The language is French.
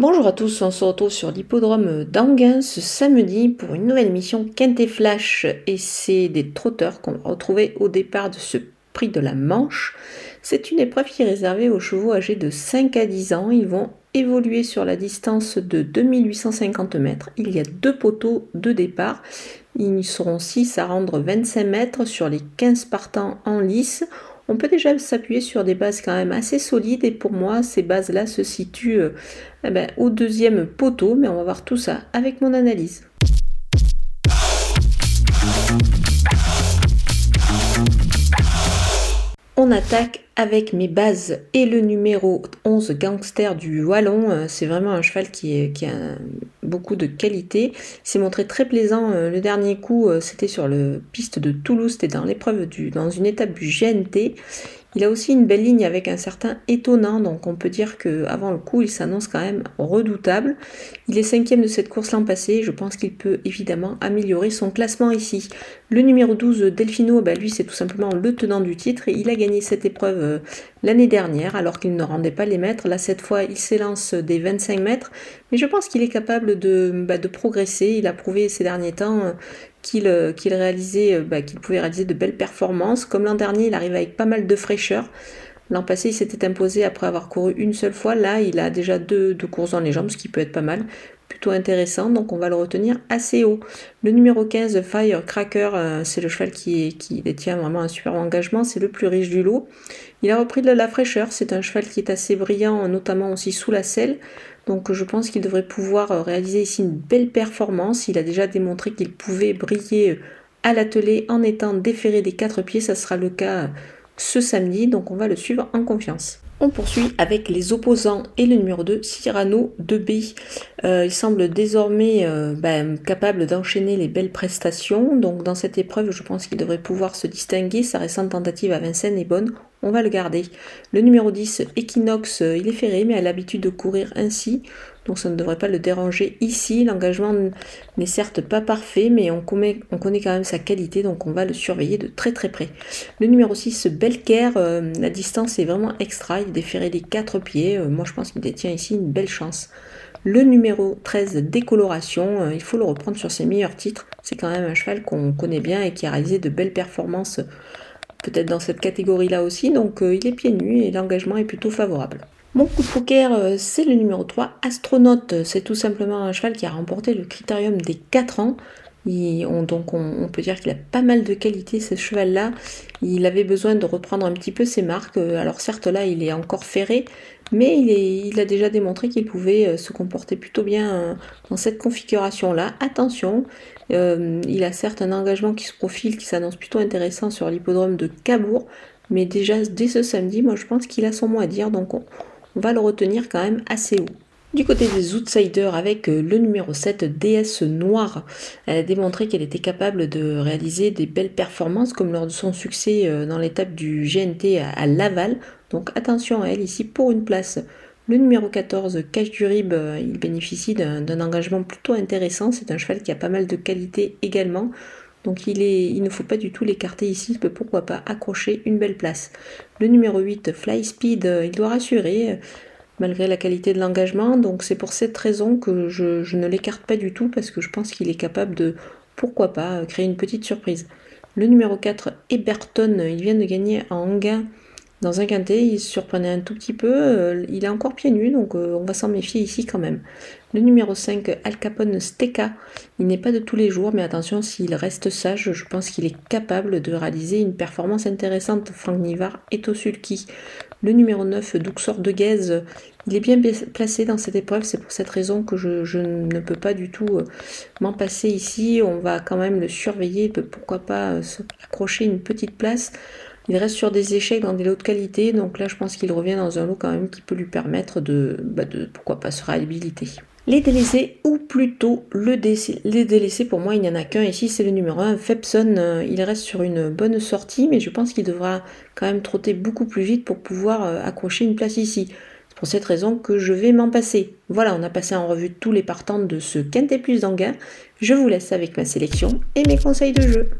Bonjour à tous, on se retrouve sur l'hippodrome d'Anguin ce samedi pour une nouvelle émission Quintet Flash et c'est des trotteurs qu'on va retrouver au départ de ce prix de la Manche. C'est une épreuve qui est réservée aux chevaux âgés de 5 à 10 ans. Ils vont évoluer sur la distance de 2850 mètres. Il y a deux poteaux de départ. Ils seront 6 à rendre 25 mètres sur les 15 partants en lice on peut déjà s'appuyer sur des bases quand même assez solides et pour moi ces bases-là se situent euh, eh ben, au deuxième poteau, mais on va voir tout ça avec mon analyse. On attaque avec mes bases et le numéro 11 Gangster du Wallon. Euh, c'est vraiment un cheval qui, a beaucoup de qualité. S'est montré très plaisant. Euh, le dernier coup, euh, c'était sur le piste de Toulouse, c'était dans l'épreuve du, dans une étape du GNT. Il a aussi une belle ligne avec un certain étonnant, donc on peut dire qu'avant le coup, il s'annonce quand même redoutable. Il est cinquième de cette course l'an passé, je pense qu'il peut évidemment améliorer son classement ici. Le numéro 12, Delfino, bah lui c'est tout simplement le tenant du titre et il a gagné cette épreuve euh, l'année dernière alors qu'il ne rendait pas les mètres. Là cette fois il s'élance des 25 mètres, mais je pense qu'il est capable de, bah, progresser. Il a prouvé ces derniers temps euh, euh, qu'il réalisait, bah, qu'il pouvait réaliser de belles performances. Comme l'an dernier, il arrive avec pas mal de fraîcheur. L'an passé, il s'était imposé après avoir couru une seule fois. Là, il a déjà deux, courses dans les jambes, ce qui peut être pas mal. Intéressant, donc on va le retenir assez haut. Le numéro 15, Firecracker, euh, c'est le cheval qui, qui détient vraiment un super engagement, c'est le plus riche du lot. Il a repris de la fraîcheur, c'est un cheval qui est assez brillant, notamment aussi sous la selle. Donc je pense qu'il devrait pouvoir euh, réaliser ici une belle performance. Il a déjà démontré qu'il pouvait briller euh, à l'atelier en étant déféré des quatre pieds. Ça sera le cas ce samedi, donc on va le suivre en confiance. On poursuit avec les opposants et le numéro 2, Cyrano 2B. il semble désormais ben, capable d'enchaîner les belles prestations. Donc dans cette épreuve, je pense qu'il devrait pouvoir se distinguer. Sa récente tentative à Vincennes est bonne on va le garder. Le numéro 10, Equinox, euh, il est ferré, mais a l'habitude de courir ainsi, donc ça ne devrait pas le déranger ici. L'engagement n'est certes pas parfait, mais on connaît, on connaît, quand même sa qualité, donc on va le surveiller de très très près. Le numéro 6, Belker, euh, la distance est vraiment extra, il est déféré des quatre pieds, euh, moi je pense qu'il détient ici une belle chance. Le numéro 13, Décoloration, il faut le reprendre sur ses meilleurs titres, c'est quand même un cheval qu'on connaît bien et qui a réalisé de belles performances peut-être dans cette catégorie-là aussi, donc euh, il est pieds nus et l'engagement est plutôt favorable. Mon coup de poker, euh, c'est le numéro 3, Astronaute. C'est tout simplement un cheval qui a remporté le critérium des 4 ans. donc on, peut dire qu'il a pas mal de qualité ce cheval-là. Il avait besoin de reprendre un petit peu ses marques. Euh, alors certes là il est encore ferré, mais il, a déjà démontré qu'il pouvait euh, se comporter plutôt bien euh, dans cette configuration-là. Attention, euh, il a certes un engagement qui se profile, qui s'annonce plutôt intéressant sur l'hippodrome de Cabourg, mais déjà dès ce samedi, moi je pense qu'il a son mot à dire, donc on, va le retenir quand même assez haut. Du côté des outsiders, avec le numéro 7, DS Noire, elle a démontré qu'elle était capable de réaliser des belles performances, comme lors de son succès dans l'étape du GNT à Laval, donc attention à elle ici pour une place. Le numéro 14, Cache du Rib, euh, il bénéficie d'un engagement plutôt intéressant. C'est un cheval qui a pas mal de qualité également. Donc il, est, il ne faut pas du tout l'écarter ici, il peut pourquoi pas accrocher une belle place. Le numéro 8, Fly Speed, euh, il doit rassurer euh, malgré la qualité de l'engagement. Donc c'est pour cette raison que je, ne l'écarte pas du tout parce que je pense qu'il est capable de, pourquoi pas, créer une petite surprise. Le numéro 4, Eberton, il vient de gagner en Anguin dans un quintet, il se surprenait un tout petit peu. Euh, il est encore pieds nus, donc euh, on va s'en méfier ici quand même. Le numéro 5, Al Capone Steka. Il n'est pas de tous les jours, mais attention, s'il reste sage, je pense qu'il est capable de réaliser une performance intéressante. Franck Nivard est au. Le numéro 9, Duxor de Guèze. Il est bien placé dans cette épreuve, c'est pour cette raison que je, ne peux pas du tout euh, m'en passer ici. On va quand même le surveiller, pourquoi pas accrocher une petite place. Il reste sur des échecs dans des lots de qualité, donc là je pense qu'il revient dans un lot quand même qui peut lui permettre de, bah de pourquoi pas, se réhabiliter. Les délaissés, ou plutôt le délaissé. Les délaissés, pour moi, il n'y en a qu'un ici, c'est le numéro 1, Fepson. Euh, il reste sur une bonne sortie, mais je pense qu'il devra quand même trotter beaucoup plus vite pour pouvoir euh, accrocher une place ici. C'est pour cette raison que je vais m'en passer. Voilà, on a passé en revue tous les partants de ce Quintet Plus d'Anguin. Je vous laisse avec ma sélection et mes conseils de jeu.